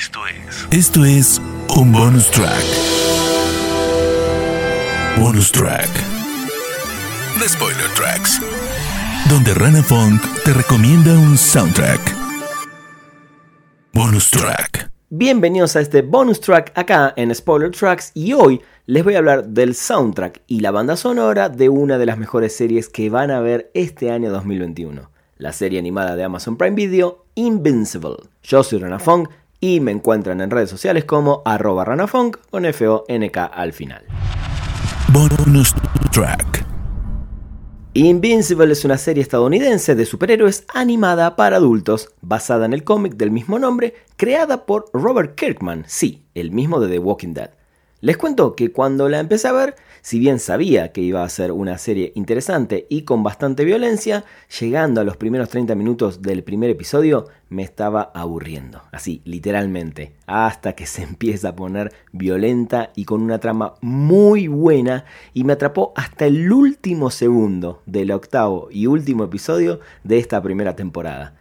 Esto es. Esto es un bonus track. Bonus track. The Spoiler Tracks. Donde Rana Funk te recomienda un soundtrack. Bonus track. Bienvenidos a este bonus track acá en Spoiler Tracks y hoy les voy a hablar del soundtrack y la banda sonora de una de las mejores series que van a ver este año 2021, la serie animada de Amazon Prime Video Invincible. Yo soy Rana Fong y me encuentran en redes sociales como arroba ranafunk con F-O-N-K al final. Bonus track. Invincible es una serie estadounidense de superhéroes animada para adultos, basada en el cómic del mismo nombre, creada por Robert Kirkman, sí, el mismo de The Walking Dead. Les cuento que cuando la empecé a ver, si bien sabía que iba a ser una serie interesante y con bastante violencia, llegando a los primeros 30 minutos del primer episodio me estaba aburriendo, así, literalmente, hasta que se empieza a poner violenta y con una trama muy buena y me atrapó hasta el último segundo del octavo y último episodio de esta primera temporada.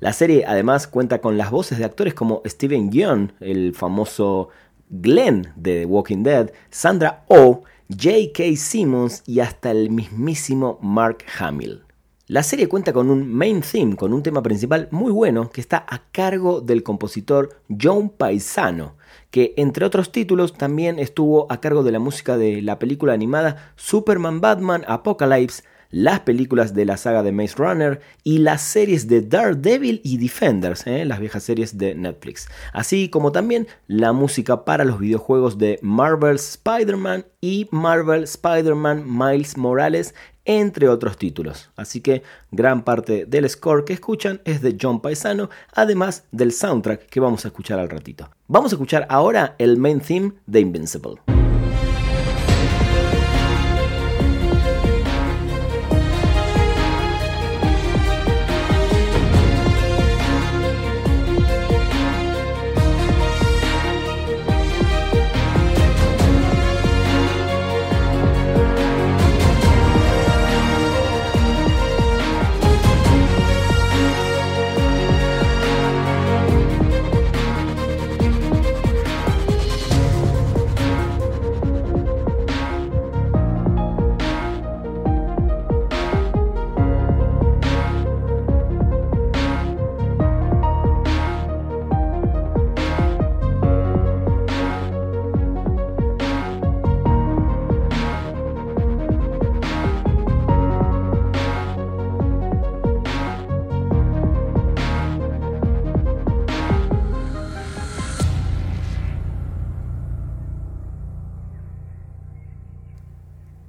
La serie además cuenta con las voces de actores como Steven Yeun, el famoso Glenn de The Walking Dead, Sandra Oh, J.K. Simmons y hasta el mismísimo Mark Hamill. La serie cuenta con un main theme, con un tema principal muy bueno que está a cargo del compositor John Paisano, que entre otros títulos también estuvo a cargo de la música de la película animada Superman Batman Apocalypse, las películas de la saga de Maze Runner y las series de Daredevil y Defenders, ¿eh? las viejas series de Netflix, así como también la música para los videojuegos de Marvel Spider-Man y Marvel Spider-Man Miles Morales, entre otros títulos. Así que gran parte del score que escuchan es de John Paisano, además del soundtrack que vamos a escuchar al ratito. Vamos a escuchar ahora el main theme de Invincible.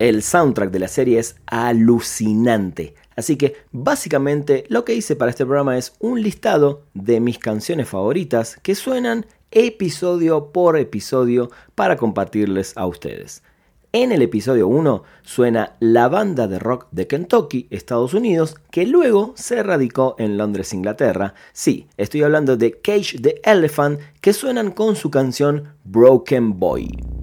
El soundtrack de la serie es alucinante. Así que básicamente lo que hice para este programa es un listado de mis canciones favoritas que suenan episodio por episodio para compartirles a ustedes. En el episodio 1 suena la banda de rock de Kentucky, Estados Unidos, que luego se radicó en Londres, Inglaterra. Sí, estoy hablando de Cage the Elephant, que suenan con su canción Broken Boy.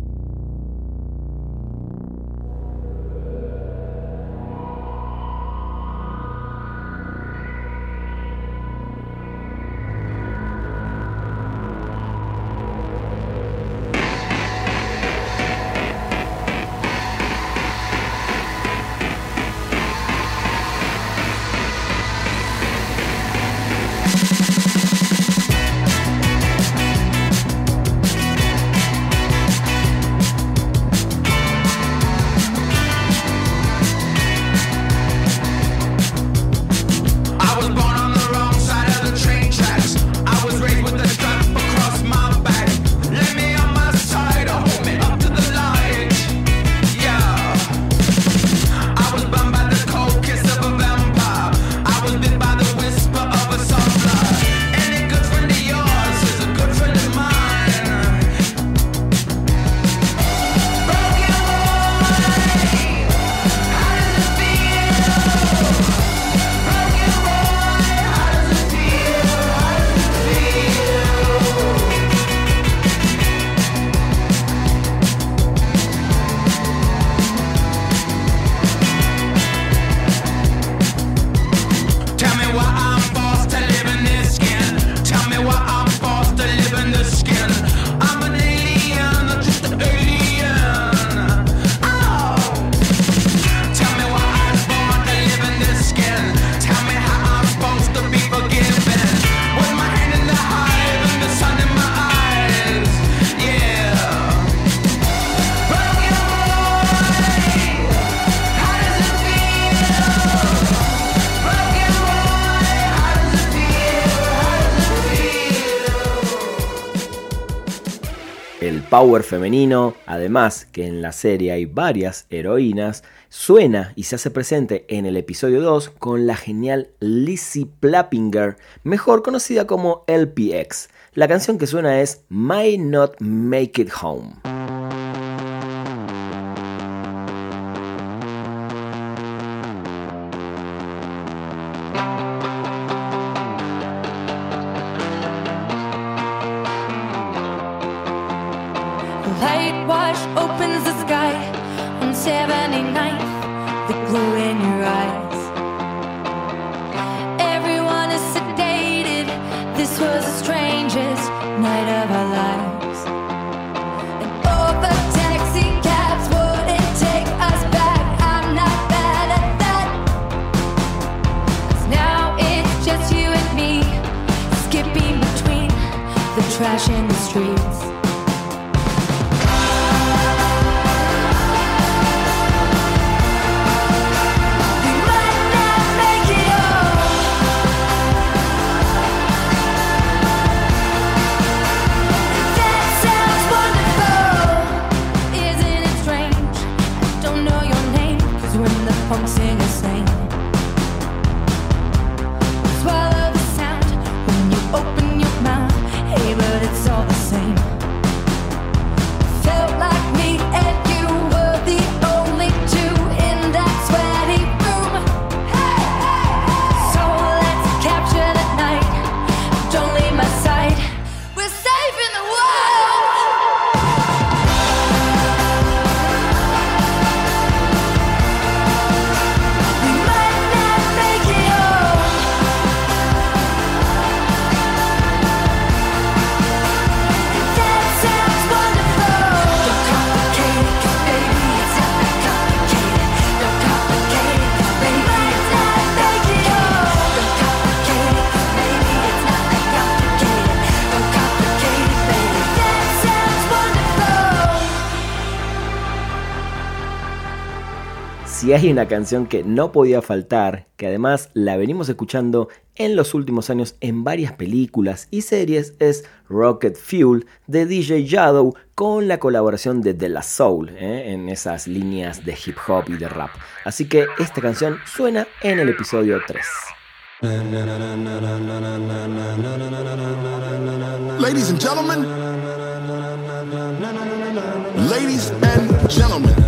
why I'm power femenino, además que en la serie hay varias heroínas, suena y se hace presente en el episodio 2 con la genial Lizzie Plappinger, mejor conocida como LPX. La canción que suena es Might Not Make It Home. 79th, the glow in your eyes. Everyone is sedated. This was the strangest night of our lives. And all the taxi cabs wouldn't take us back. I'm not bad at now it's just you and me, skipping between the trash and the street. Si hay una canción que no podía faltar, que además la venimos escuchando en los últimos años en varias películas y series, es Rocket Fuel de DJ Shadow con la colaboración de De La Soul ¿eh? en esas líneas de hip hop y de rap. Así que esta canción suena en el episodio 3. Ladies and gentlemen, ladies and gentlemen,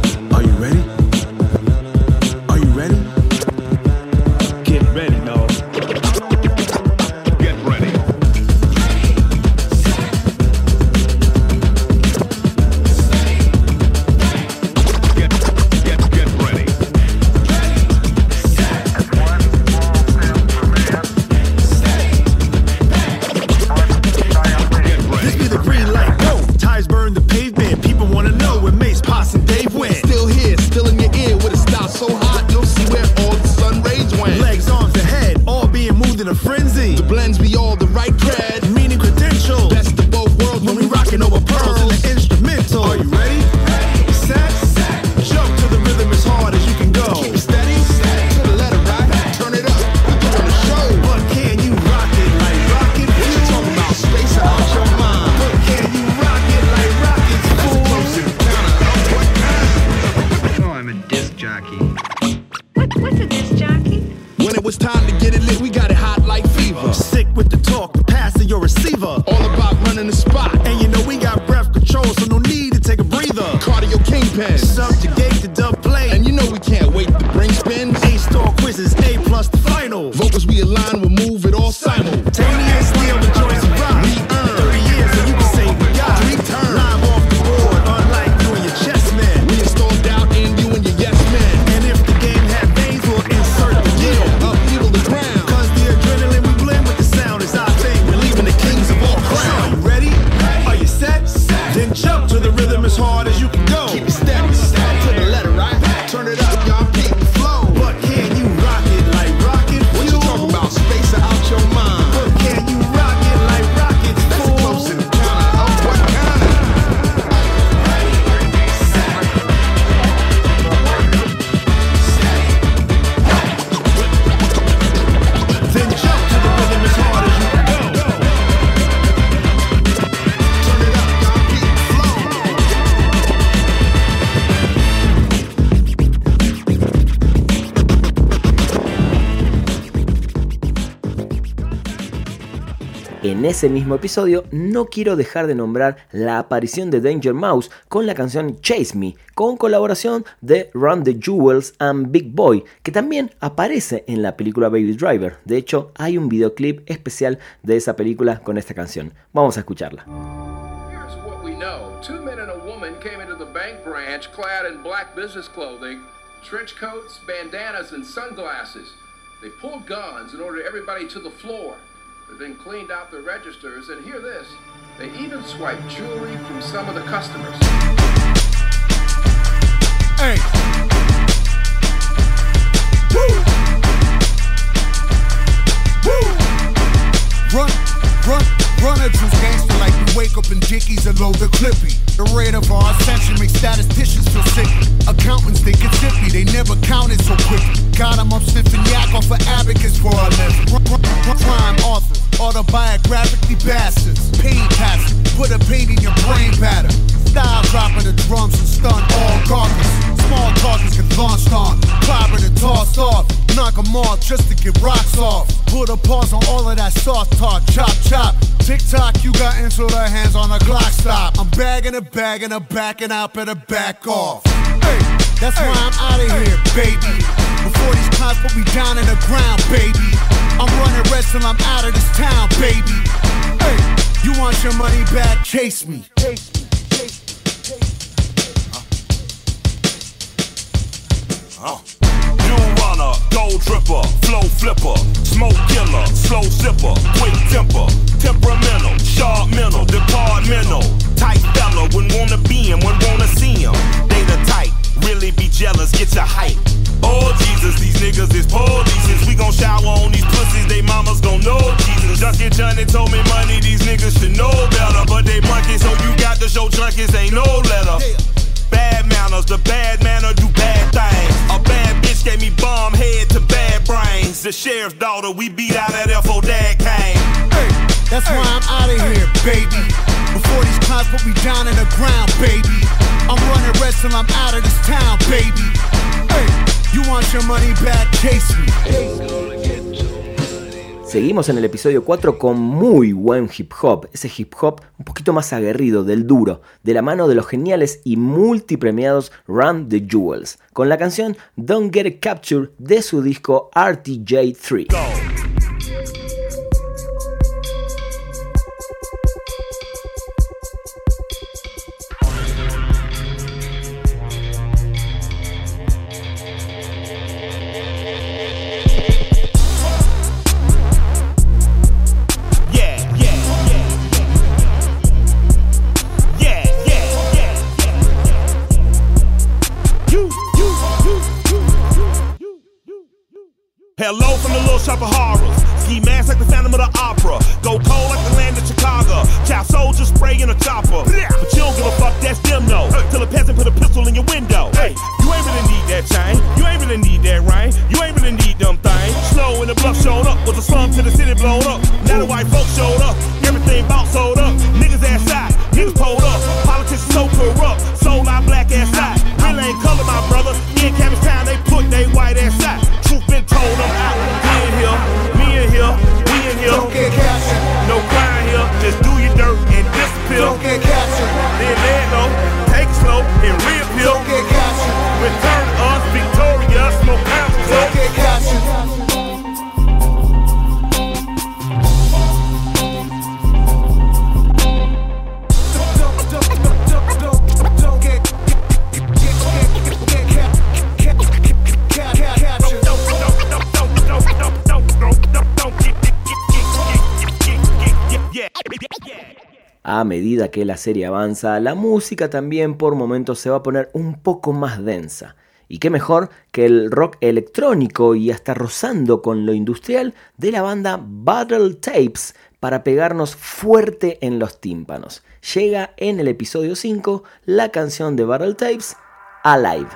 ese mismo episodio no quiero dejar de nombrar la aparición de Danger Mouse con la canción Chase Me, con colaboración de Run the Jewels and Big Boy, que también aparece en la película Baby Driver. De hecho, hay un videoclip especial de esa película con esta canción. Vamos a escucharla. Trench coats, bandanas, and sunglasses. They pulled guns and ordered everybody to the floor. Then cleaned out the registers, and hear this, they even swiped jewelry from some of the customers. Hey! Woo! Woo! Run, run, Runner juice gangster like we wake up in Dickies and load the clippy. The rate of our ascension makes statisticians feel sick. Accountants think it's zippy, they never counted so quick. Got them up sniffing yak off of abacus for a living. Crime authors, autobiographically bastards. Pain passes, put a pain in your brain pattern. Style dropping the drums and stun all garbage. Small targets get launched on, clobbered and tossed off. Knock them off just to get rocks off. Put a pause on all of that soft talk, chop chop. TikTok, you got into the hands on a Glock stop. I'm bagging a bag and a backing out, better back off. Hey, that's hey, why I'm out of hey, here, baby. Before these cops put me down in the ground, baby. I'm running red till I'm out of this town, baby. Hey, you want your money back? Chase me. Chase me. Oh runner, gold dripper, flow flipper, smoke killer, slow zipper, quick temper, temperamental, sharp mental, departmental, tight fella, when wanna be him, when wanna see him. Data tight, really be jealous, get your hype. Oh Jesus, these niggas is police. We gon' shower on these pussies, they mamas gon' know Jesus. Junkie Johnny told me money, these niggas should know better. But they monkey, so you got to show junkies ain't no letter. The sheriff's daughter, we beat out that FO dad came. Hey, that's hey. why I'm out of here, baby. Before these cops put me down in the ground, baby. I'm running red till I'm out of this town, baby. Hey, you want your money back? Chase me. Hey. Seguimos en el episodio 4 con muy buen hip hop, ese hip hop un poquito más aguerrido, del duro, de la mano de los geniales y multipremiados Run the Jewels, con la canción Don't Get Captured de su disco RTJ3. Hello from the little shop of horrors. Ski mask like the Phantom of the Opera. Go cold like the land of Chicago. Child soldiers spray in a chopper. But you don't give a fuck, that's them no. Till a peasant put a pistol in your window. Hey, you ain't really need that chain. You ain't really need that rain. You ain't really need them things. Slow when the bluff showed up. Was a slum to the city blown up. Now the white folks showed up. Everything bought sold up. A medida que la serie avanza, la música también por momentos se va a poner un poco más densa. Y qué mejor que el rock electrónico y hasta rozando con lo industrial de la banda Battle Tapes para pegarnos fuerte en los tímpanos. Llega en el episodio 5 la canción de Battle Tapes, Alive.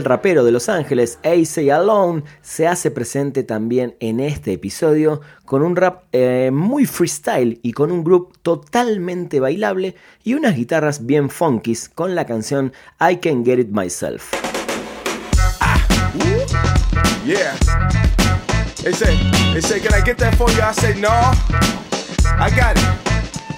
El rapero de Los Ángeles, AC Alone, se hace presente también en este episodio con un rap eh, muy freestyle y con un groove totalmente bailable y unas guitarras bien funkies con la canción I Can Get It Myself. I got it.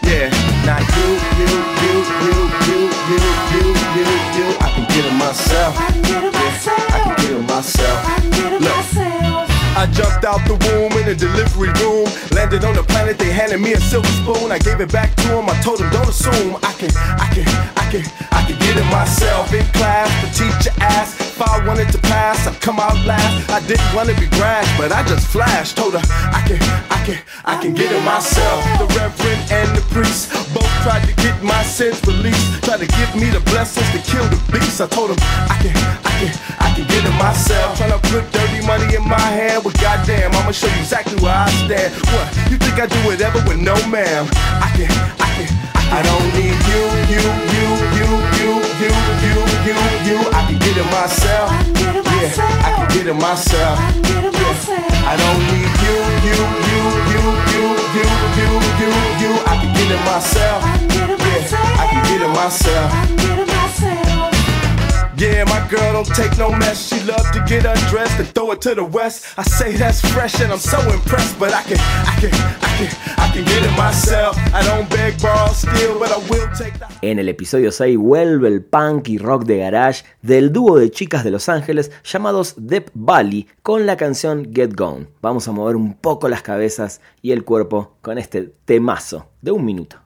Yeah. Now you, you, you, you, you, you, you, you, you. I can get it myself. I can get it myself. Yeah, I can get it myself. I can get it Look. myself. I jumped out the womb in the delivery room. Landed on the planet, they handed me a silver spoon. I gave it back to them. I told them, don't assume I can, I can, I can, I can get it myself. In class, the teacher asked if I wanted to pass. I come out last. I didn't want to be brash, but I just flashed. Told her, I can, I can, I can get it myself. The reverend and the priest both tried to get my sins released. Tried to give me the blessings to kill the beast. I told them, I can, I can, I can get it myself. Trying to put dirty money in my hand but goddamn, I'ma show you exactly where I stand. What? You think I do whatever with no ma'am? I can, I can, I don't need you, you, you, you, you, you, you, you, you. I can get it myself. Yeah, I can get it myself. Yeah. I don't need you, you, you, you, you, you, you, you, you. I can get it myself. Yeah, I can get it myself. And the say. En el episodio 6 vuelve el punk y rock de garage del dúo de chicas de Los Ángeles llamados Depp Valley con la canción Get Gone. Vamos a mover un poco las cabezas y el cuerpo con este temazo de un minuto.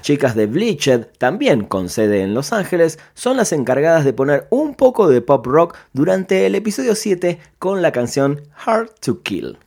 Las chicas de Bleached, también con sede en Los Ángeles, son las encargadas de poner un poco de pop rock durante el episodio 7 con la canción Hard to Kill.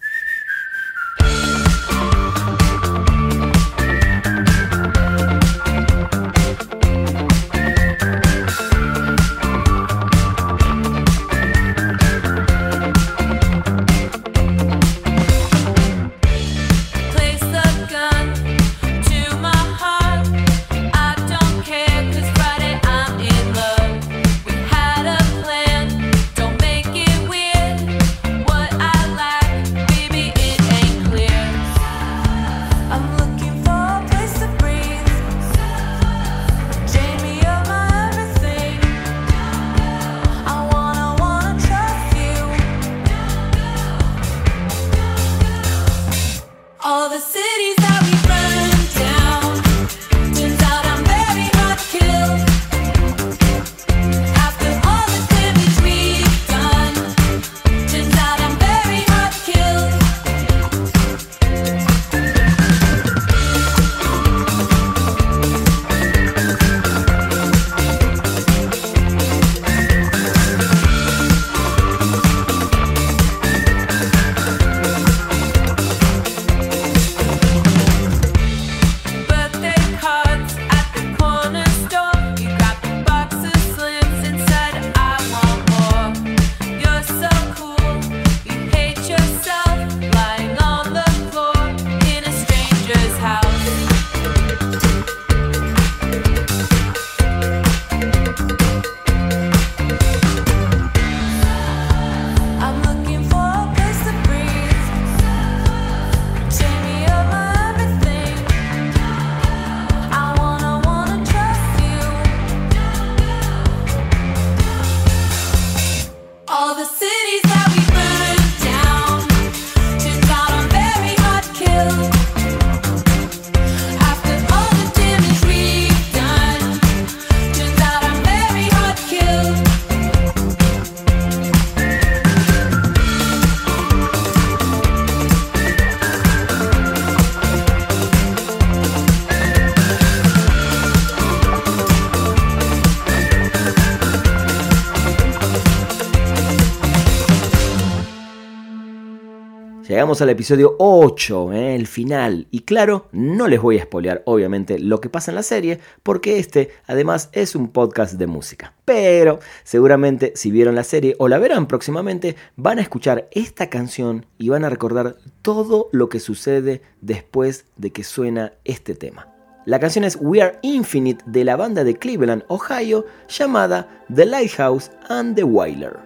Llegamos al episodio 8, ¿eh? el final. Y claro, no les voy a spoilear obviamente lo que pasa en la serie, porque este además es un podcast de música. Pero seguramente si vieron la serie o la verán próximamente, van a escuchar esta canción y van a recordar todo lo que sucede después de que suena este tema. La canción es We Are Infinite de la banda de Cleveland, Ohio, llamada The Lighthouse and the Wailer.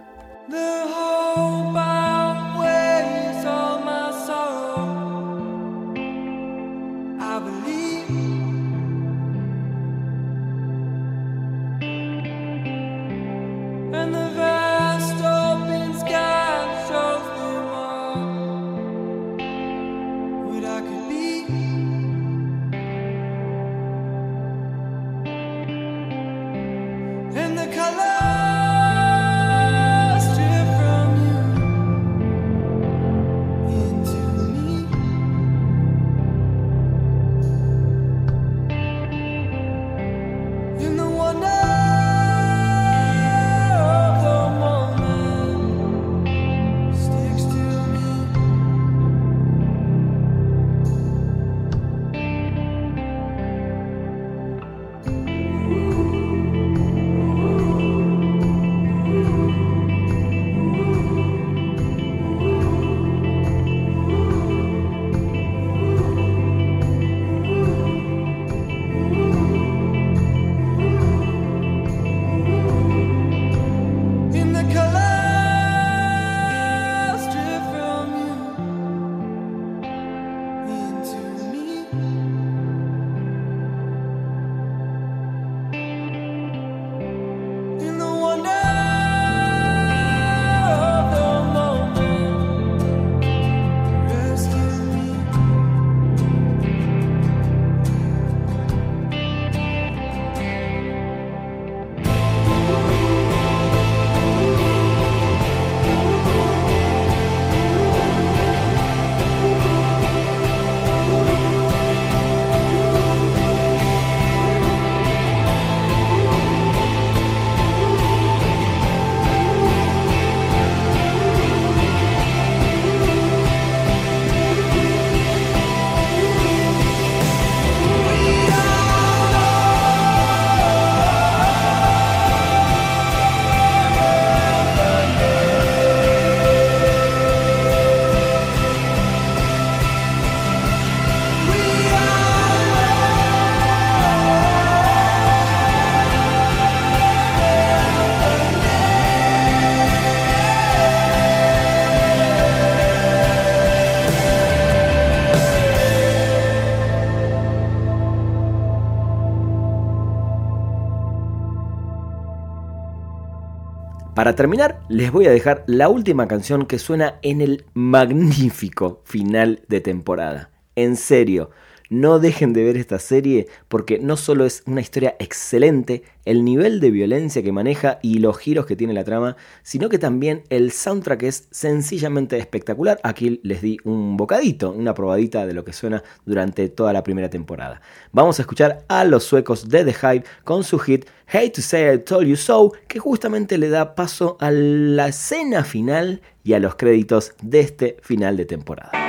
Para terminar, les voy a dejar la última canción que suena en el magnífico final de temporada. En serio, no dejen de ver esta serie porque no solo es una historia excelente, el nivel de violencia que maneja y los giros que tiene la trama, sino que también el soundtrack es sencillamente espectacular. Aquí les di un bocadito, una probadita de lo que suena durante toda la primera temporada. Vamos a escuchar a los suecos de The Hype con su hit Hate to Say I Told You So, que justamente le da paso a la escena final y a los créditos de este final de temporada.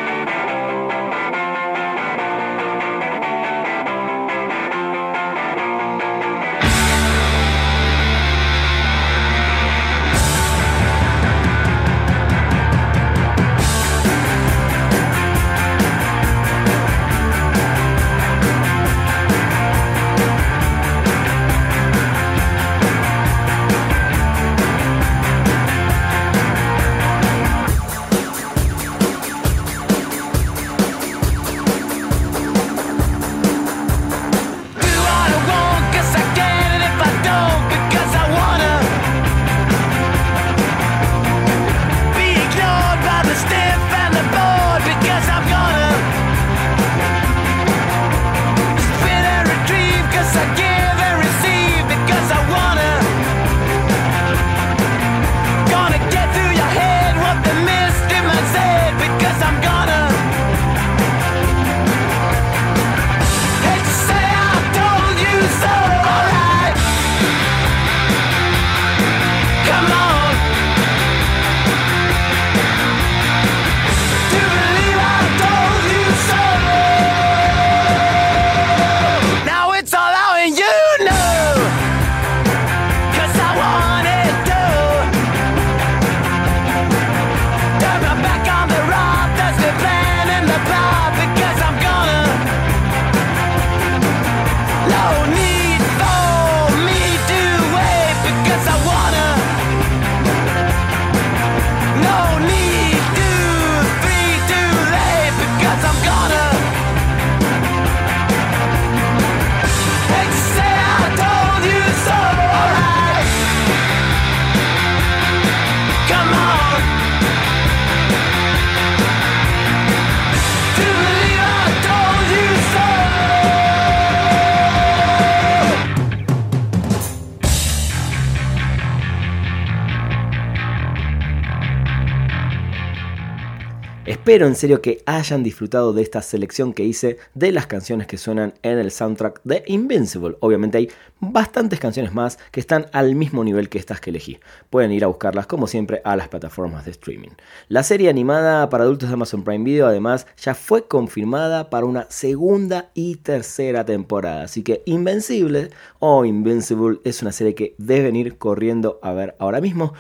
Espero en serio que hayan disfrutado de esta selección que hice de las canciones que suenan en el soundtrack de Invincible. Obviamente hay bastantes canciones más que están al mismo nivel que estas que elegí. Pueden ir a buscarlas como siempre a las plataformas de streaming. La serie animada para adultos de Amazon Prime Video además ya fue confirmada para una segunda y tercera temporada. Así que Invencible o Invincible es una serie que deben ir corriendo a ver ahora mismo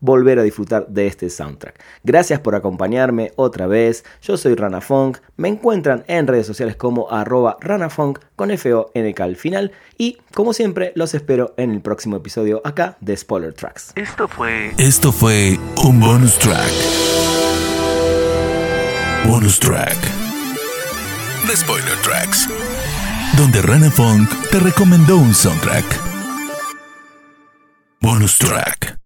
volver a disfrutar de este soundtrack. Gracias por acompañarme otra vez. Yo soy Rana Funk. Me encuentran en redes sociales como arroba ranafunk con F-O-N-K al final. Y como siempre, los espero en el próximo episodio acá de Spoiler Tracks. Esto fue. Esto fue un bonus track. Bonus track. De Spoiler Tracks. Donde Rana Funk te recomendó un soundtrack. Bonus track.